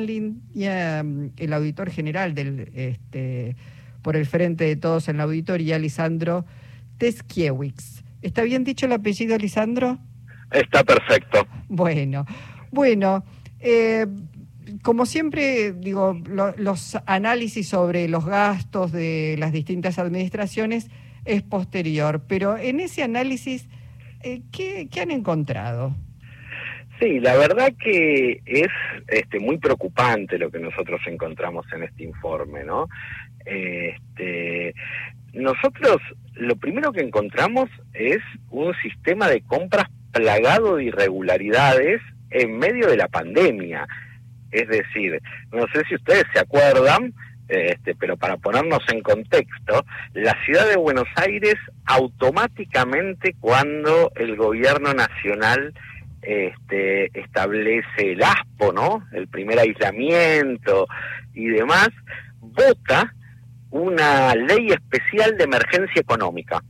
mm, el auditor general del este por el frente de todos en la auditoría, Lisandro Teskiewicz. ¿Está bien dicho el apellido, Lisandro? Está perfecto. Bueno, bueno, eh, como siempre, digo, los análisis sobre los gastos de las distintas administraciones es posterior, pero en ese análisis, eh, ¿qué, ¿qué han encontrado? Sí, la verdad que es este, muy preocupante lo que nosotros encontramos en este informe, ¿no? Este, nosotros lo primero que encontramos es un sistema de compras plagado de irregularidades en medio de la pandemia. Es decir, no sé si ustedes se acuerdan, este, pero para ponernos en contexto, la ciudad de Buenos Aires automáticamente cuando el gobierno nacional este, establece el ASPO, ¿no? El primer aislamiento y demás, vota una ley especial de emergencia económica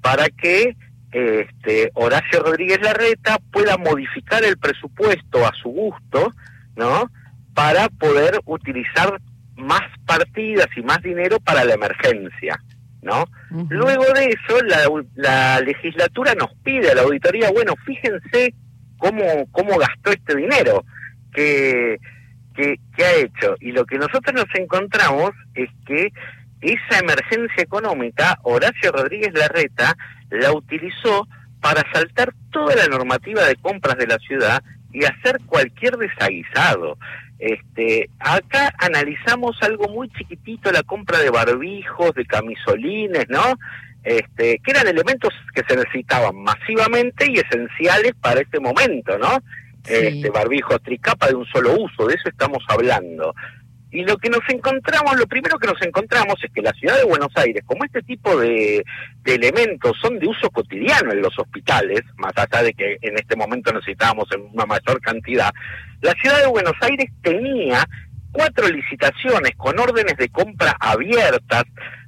para que este, Horacio Rodríguez Larreta pueda modificar el presupuesto a su gusto, ¿no? Para poder utilizar más partidas y más dinero para la emergencia, ¿no? Luego de eso, la, la legislatura nos pide a la auditoría, bueno, fíjense cómo, cómo gastó este dinero, que, que, ha hecho. Y lo que nosotros nos encontramos es que esa emergencia económica, Horacio Rodríguez Larreta la utilizó para saltar toda la normativa de compras de la ciudad y hacer cualquier desaguisado. Este, acá analizamos algo muy chiquitito, la compra de barbijos, de camisolines, ¿no? Este, que eran elementos que se necesitaban masivamente y esenciales para este momento, ¿no? Este barbijo tricapa de un solo uso, de eso estamos hablando. Y lo que nos encontramos, lo primero que nos encontramos es que la ciudad de Buenos Aires, como este tipo de, de elementos son de uso cotidiano en los hospitales, más allá de que en este momento necesitábamos en una mayor cantidad, la ciudad de Buenos Aires tenía cuatro licitaciones con órdenes de compra abiertas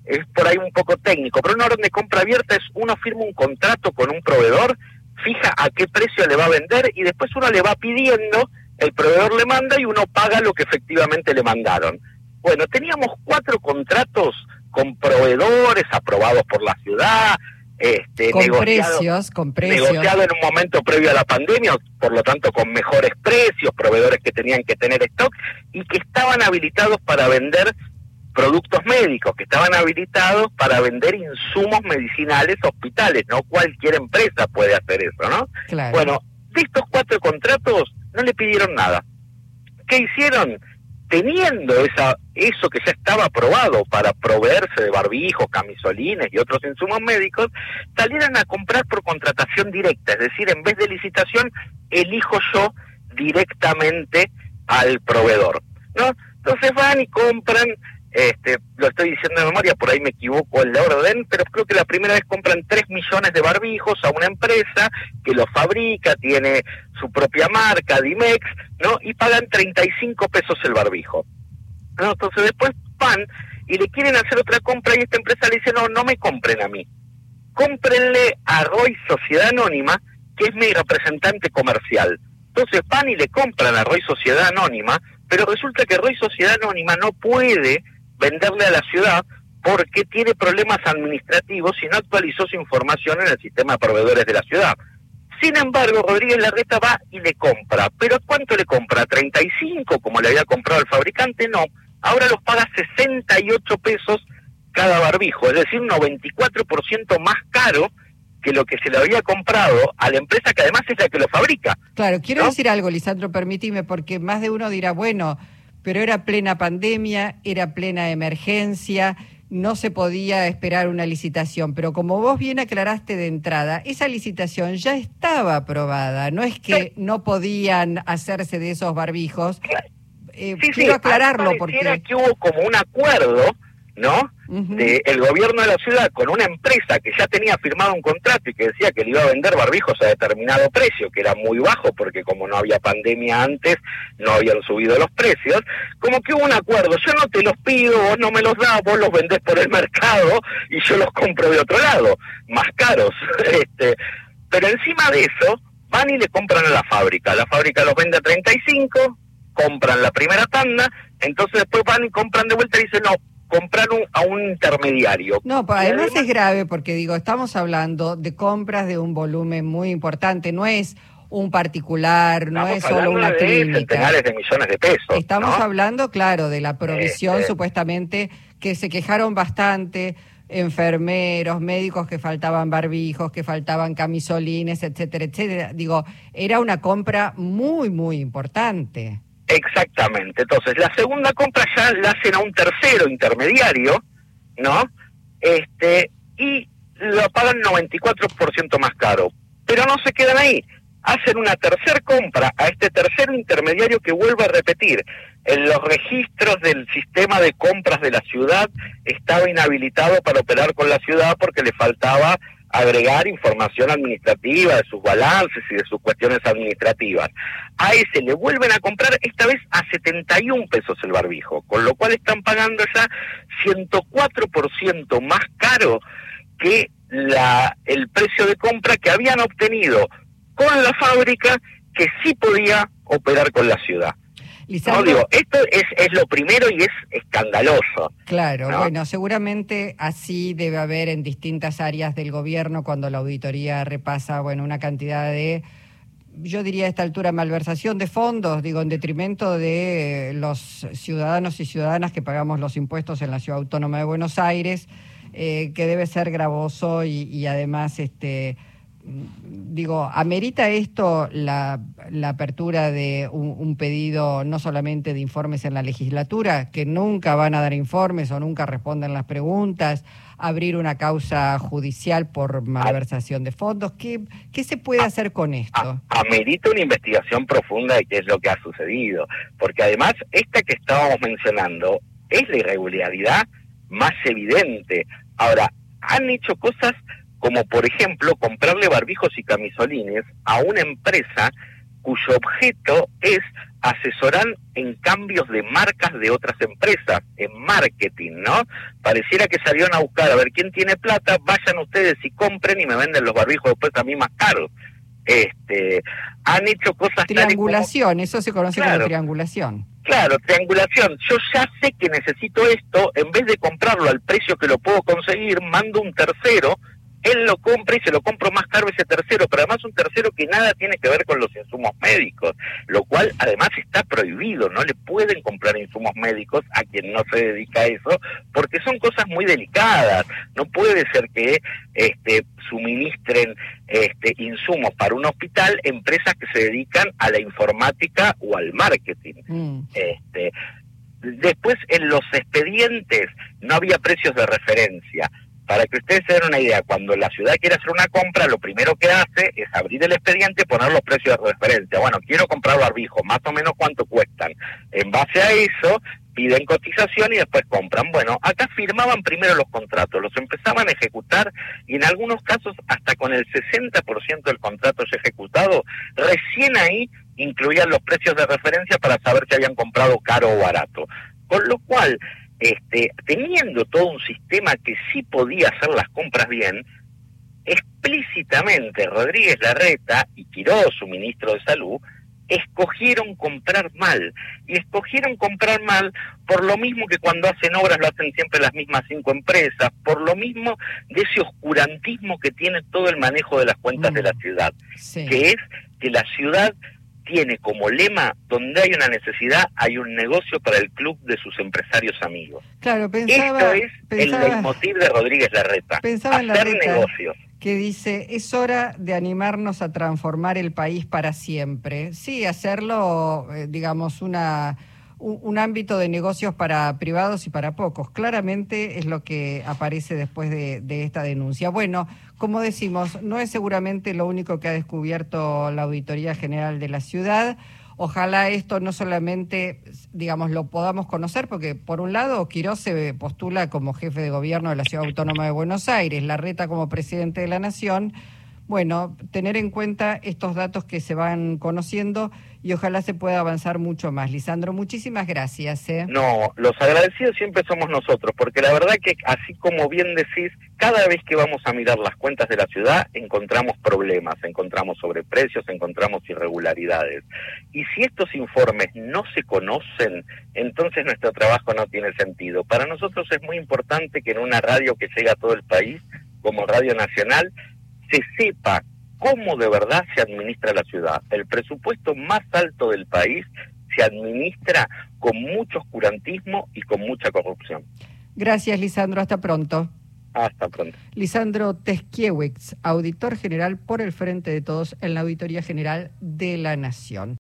es por ahí un poco técnico, pero una orden de compra abierta es uno firma un contrato con un proveedor, fija a qué precio le va a vender y después uno le va pidiendo, el proveedor le manda y uno paga lo que efectivamente le mandaron. Bueno, teníamos cuatro contratos con proveedores aprobados por la ciudad, este, con precios, con precios. Negociado en un momento previo a la pandemia, por lo tanto con mejores precios, proveedores que tenían que tener stock y que estaban habilitados para vender productos médicos que estaban habilitados para vender insumos medicinales a hospitales, no cualquier empresa puede hacer eso, ¿no? Bueno, de estos cuatro contratos no le pidieron nada. ¿Qué hicieron? Teniendo esa, eso que ya estaba aprobado para proveerse de barbijos, camisolines y otros insumos médicos, salieron a comprar por contratación directa, es decir, en vez de licitación, elijo yo directamente al proveedor, ¿no? Entonces van y compran este, lo estoy diciendo de memoria, por ahí me equivoco en la orden, pero creo que la primera vez compran 3 millones de barbijos a una empresa que los fabrica, tiene su propia marca, Dimex, ¿no? Y pagan 35 pesos el barbijo. ¿no? Entonces después van y le quieren hacer otra compra y esta empresa le dice, no, no me compren a mí. Cómprenle a Roy Sociedad Anónima, que es mi representante comercial. Entonces van y le compran a Roy Sociedad Anónima, pero resulta que Roy Sociedad Anónima no puede venderle a la ciudad porque tiene problemas administrativos y no actualizó su información en el sistema de proveedores de la ciudad. Sin embargo, Rodríguez Larreta va y le compra. ¿Pero cuánto le compra? ¿35 como le había comprado el fabricante? No. Ahora los paga 68 pesos cada barbijo, es decir, un 94% más caro que lo que se le había comprado a la empresa que además es la que lo fabrica. Claro, quiero decir algo, Lisandro, permíteme, porque más de uno dirá, bueno, pero era plena pandemia, era plena emergencia, no se podía esperar una licitación. Pero como vos bien aclaraste de entrada, esa licitación ya estaba aprobada, no es que no podían hacerse de esos barbijos. Eh, quiero aclararlo porque... que hubo como un acuerdo ¿no? el gobierno de la ciudad con una empresa que ya tenía firmado un contrato y que decía que le iba a vender barbijos a determinado precio, que era muy bajo porque como no había pandemia antes, no habían subido los precios, como que hubo un acuerdo, yo no te los pido, vos no me los das, vos los vendés por el mercado y yo los compro de otro lado, más caros. este Pero encima de eso, van y le compran a la fábrica, la fábrica los vende a 35, compran la primera tanda, entonces después van y compran de vuelta y dicen, no, compraron a un intermediario. No, pero además, es grave porque digo, estamos hablando de compras de un volumen muy importante, no es un particular, no es solo una de clínica. centenares de millones de pesos. Estamos hablando, claro, de la provisión este. supuestamente que se quejaron bastante enfermeros, médicos que faltaban barbijos, que faltaban camisolines, etcétera, etcétera. Digo, era una compra muy, muy importante. Exactamente. Entonces, la segunda compra ya la hacen a un tercero intermediario, ¿no? Este, y lo pagan 94% más caro. Pero no se quedan ahí. Hacen una tercera compra a este tercero intermediario que vuelve a repetir. En los registros del sistema de compras de la ciudad estaba inhabilitado para operar con la ciudad porque le faltaba agregar información administrativa de sus balances y de sus cuestiones administrativas. A ese le vuelven a comprar esta vez a 71 pesos el barbijo, con lo cual están pagando ya 104% más caro que la, el precio de compra que habían obtenido con la fábrica que sí podía operar con la ciudad. No, digo, esto es, es lo primero y es escandaloso. Claro, bueno, seguramente así debe haber en distintas áreas del gobierno cuando la auditoría repasa, bueno, una cantidad de, yo diría a esta altura, malversación de fondos, digo, en detrimento de los ciudadanos y ciudadanas que pagamos los impuestos en la Ciudad Autónoma de Buenos Aires, eh, que debe ser gravoso y, y además, este digo, ¿amerita esto la, apertura de un, pedido no solamente de informes en la legislatura, que nunca van a dar informes o nunca responden las preguntas, abrir una causa judicial por malversación de fondos? ¿Qué, qué se puede hacer con esto? Amerita una investigación profunda de qué es lo que ha sucedido, porque además esta que estábamos mencionando es la irregularidad más evidente. Ahora, han hecho cosas como por ejemplo comprarle barbijos y camisolines a una empresa cuyo objeto es asesorar en cambios de marcas de otras empresas, en marketing, ¿no? Pareciera que salieron a buscar a ver quién tiene plata, vayan ustedes y compren y me venden los barbijos después a mí más caros. Este, han hecho cosas triangulación, eso se conoce como triangulación. Claro, triangulación. Yo ya sé que necesito esto, en vez de comprarlo al precio que lo puedo conseguir, mando un tercero él lo compra y se lo compro más caro ese tercero, pero además un tercero que nada tiene que ver con los insumos médicos, lo cual además está prohibido, no le pueden comprar insumos médicos a quien no se dedica a eso, porque son cosas muy delicadas. No puede ser que este, suministren este, insumos para un hospital empresas que se dedican a la informática o al marketing. Mm. Este, después en los expedientes no había precios de referencia para que ustedes se den una idea, cuando la ciudad quiere hacer una compra, lo primero que hace es abrir el expediente y poner los precios de referencia. Bueno, quiero comprar barbijos, más o menos cuánto cuestan. En base a eso, piden cotización y después compran. Bueno, acá firmaban primero los contratos, los empezaban a ejecutar y en algunos casos hasta con el 60% del contrato ejecutado, recién ahí incluían los precios de referencia para saber si habían comprado caro o barato. Con lo cual, este, teniendo todo un sistema que sí podía hacer las compras bien, explícitamente Rodríguez Larreta y Quiroz, su ministro de Salud, escogieron comprar mal. Y escogieron comprar mal por lo mismo que cuando hacen obras lo hacen siempre las mismas cinco empresas, por lo mismo de ese oscurantismo que tiene todo el manejo de las cuentas de la mm. ciudad, que es que la ciudad tiene como lema, donde hay una necesidad, hay un negocio para el club de sus empresarios amigos. Claro, pensaba... Esto es el leitmotiv de Rodríguez Larreta, pensaba hacer negocios. Que dice, es hora de animarnos a transformar el país para siempre. Sí, hacerlo, eh, digamos, una un, ámbito de negocios para privados y para pocos. Claramente es lo que aparece después de, esta denuncia. Bueno, como decimos, no es seguramente lo único que ha descubierto la Auditoría General de la ciudad. Ojalá esto no solamente, digamos, lo podamos conocer, porque por un lado Quiroz se postula como jefe de gobierno de la Ciudad Autónoma de Buenos Aires, la reta como presidente de la Nación. Bueno, tener en cuenta estos datos que se van conociendo y ojalá se pueda avanzar mucho más. Lisandro, muchísimas gracias. ¿eh? No, los agradecidos siempre somos nosotros, porque la verdad que así como bien decís, cada vez que vamos a mirar las cuentas de la ciudad encontramos problemas, encontramos sobreprecios, encontramos irregularidades. Y si estos informes no se conocen, entonces nuestro trabajo no tiene sentido. Para nosotros es muy importante que en una radio que llega a todo el país, como Radio Nacional, se sepa cómo de verdad se administra la ciudad. El presupuesto más alto del país se administra con mucho oscurantismo y con mucha corrupción. Gracias, Lisandro. Hasta pronto. Hasta pronto. Lisandro Teskiewicz, auditor general por el Frente de Todos en la Auditoría General de la Nación.